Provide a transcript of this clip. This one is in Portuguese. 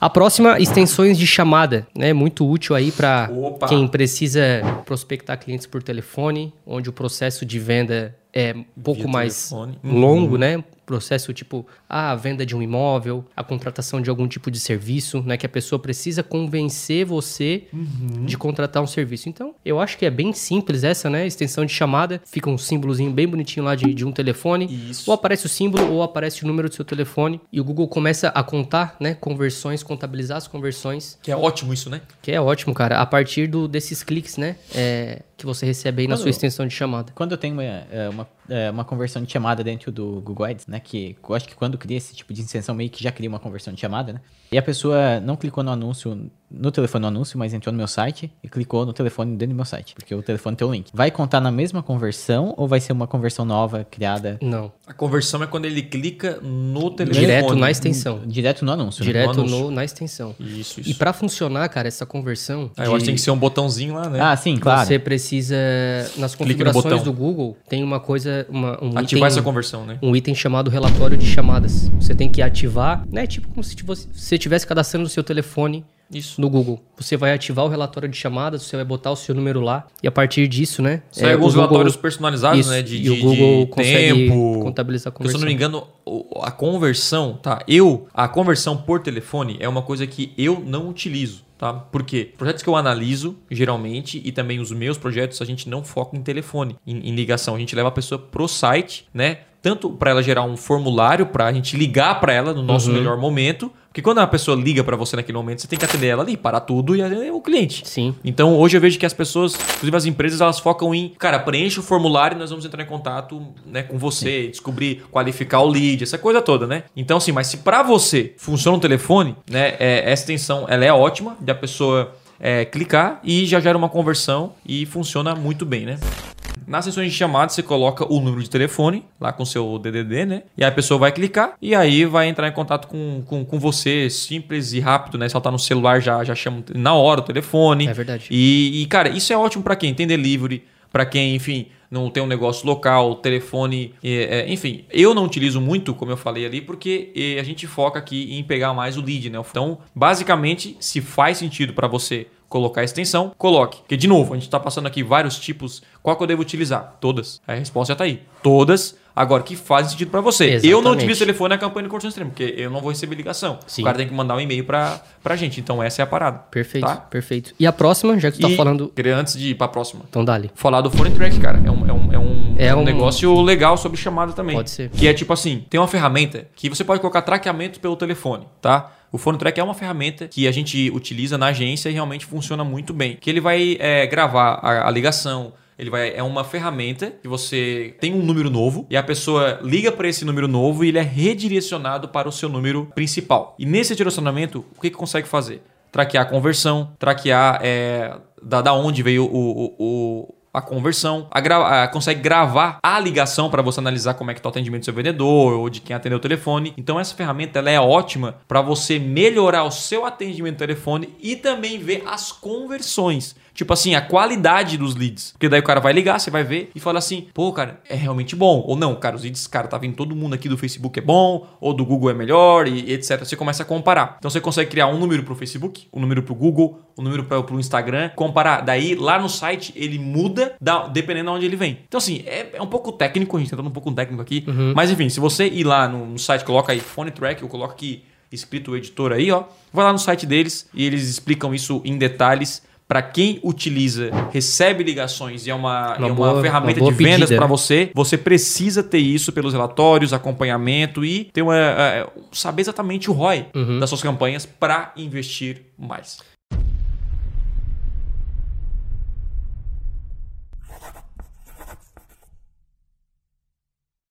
A próxima, extensões de chamada, né? Muito útil aí para quem precisa prospectar clientes por telefone, onde o processo de venda é um pouco Via mais telefone. longo, né? Processo tipo a venda de um imóvel, a contratação de algum tipo de serviço, né? Que a pessoa precisa convencer você de contratar um serviço. Então, eu acho que é bem simples essa, né? Extensão de chamada, fica um símbolozinho bem bonitinho lá de, de um telefone. Isso. Ou aparece o símbolo ou aparece o número do seu telefone e o Google começa a contar, né? Conversões, contabilizar as conversões. Que é ótimo isso, né? Que é ótimo, cara. A partir do, desses cliques, né? é, que você recebe aí na Quando- sua extensão de chamada. Quando eu tenho uma, é, uma, é, uma conversão de chamada dentro do Google Ads, né? Que eu acho que quando cria esse tipo de extensão, meio que já cria uma conversão de chamada, né? E a pessoa não clicou no anúncio, no telefone no anúncio, mas entrou no meu site e clicou no telefone dentro do meu site. Porque o telefone tem o link. Vai contar na mesma conversão ou vai ser uma conversão nova criada Não. A conversão é quando ele clica no telefone. Direto na extensão. direto no anúncio? né? Direto No anúncio. no, na extensão. Isso, isso. E pra funcionar, cara, essa conversão. Ah, eu acho que tem que ser um botãozinho lá, né? Ah, sim, claro. Você precisa. Nas configurações do Google, tem uma coisa. Uma, um Ativar item, essa conversão, né? um item chamado relatório de chamadas. Você tem que ativar, né? Tipo como se você você estivesse cadastrando o seu telefone Isso. no Google. Você vai ativar o relatório de chamadas, você vai botar o seu número lá e a partir disso, né? Sai é, alguns Google- relatórios personalizados, Isso, né? De, e de, o Google de consegue tempo. contabilizar a Porque, Se eu não conversão. me engano, a conversão, tá? Eu, a conversão por telefone é uma coisa que eu não utilizo. Tá? Por quê? Projetos que eu analiso, geralmente, e também os meus projetos, a gente não foca em telefone, em, em ligação. A gente leva a pessoa pro site, né? Tanto para ela gerar um formulário para a gente ligar para ela no nosso melhor momento. Porque quando a pessoa liga para você naquele momento, você tem que atender ela ali, parar tudo e atender o cliente. Sim. Então, hoje eu vejo que as pessoas, inclusive as empresas, elas focam em, cara, preencha o formulário e nós vamos entrar em contato né, com você, descobrir, qualificar o lead, essa coisa toda, né? Então, assim, mas se para você funciona o telefone, né, é, essa extensão, ela é ótima, da pessoa é, clicar e já gera uma conversão e funciona muito bem, né? Nas sessões de chamada, você coloca o número de telefone lá com o seu DDD, né? E aí a pessoa vai clicar e aí vai entrar em contato com, com, com você, simples e rápido, né? Se ela tá no celular, já, já chama na hora o telefone. É verdade. E, e, cara, isso é ótimo pra quem tem delivery, pra quem, enfim, não tem um negócio local, telefone, é, é, enfim. Eu não utilizo muito, como eu falei ali, porque é, a gente foca aqui em pegar mais o lead, né? Então, basicamente, se faz sentido pra você colocar a extensão, coloque. Porque, de novo, a gente está passando aqui vários tipos. Qual que eu devo utilizar? Todas. A resposta já está aí. Todas. Agora, que fazem sentido para você. Eu não Exatamente. utilizo telefone na campanha de curso extremo, porque eu não vou receber ligação. Sim. O cara tem que mandar um e-mail para a gente. Então, essa é a parada. Perfeito, Tá? perfeito. E a próxima, já que tu tá E falando. queria, antes de ir para a próxima, Então dá-lhe. falar do Phone Track, cara. É um, é um, é um, É um- negócio legal sobre chamada também. Pode ser. Que é tipo assim, tem uma ferramenta que você pode colocar traqueamento pelo telefone, tá? O Phone Track é uma ferramenta que a gente utiliza na agência e realmente funciona muito bem. Que ele vai é, gravar a, a ligação, ele vai é uma ferramenta que você tem um número novo e a pessoa liga para esse número novo e ele é redirecionado para o seu número principal. E nesse direcionamento, o que que consegue fazer? Traquear a conversão, traquear é, da, da onde veio o, o- o- a conversão, a gra- a- consegue gravar a ligação para você analisar como é que está o atendimento do seu vendedor ou de quem atendeu o telefone. Então essa ferramenta ela é ótima para você melhorar o seu atendimento telefone e também ver as conversões. Tipo assim, a qualidade dos leads. Porque daí o cara vai ligar, você vai ver e fala assim: pô, cara, é realmente bom. Ou não, cara, os leads, cara, tá vindo todo mundo aqui do Facebook é bom, ou do Google é melhor, e, etc. Você começa a comparar. Então você consegue criar um número pro Facebook, um número pro Google, um número para pro Instagram, comparar. Daí lá no site ele muda da- dependendo de onde ele vem. Então, assim, é, é um pouco técnico, a gente tá um pouco técnico aqui. Mas enfim, se você ir lá no, no site, coloca aí Phone Track, eu coloco aqui escrito o editor aí, ó. Vai lá no site deles e eles explicam isso em detalhes. Para quem utiliza, recebe ligações e é uma, Uma é uma boa- ferramenta uma de vendas para você, você precisa ter isso pelos relatórios, acompanhamento e ter uma, é, saber exatamente o ROI Uhum. das suas campanhas para investir mais.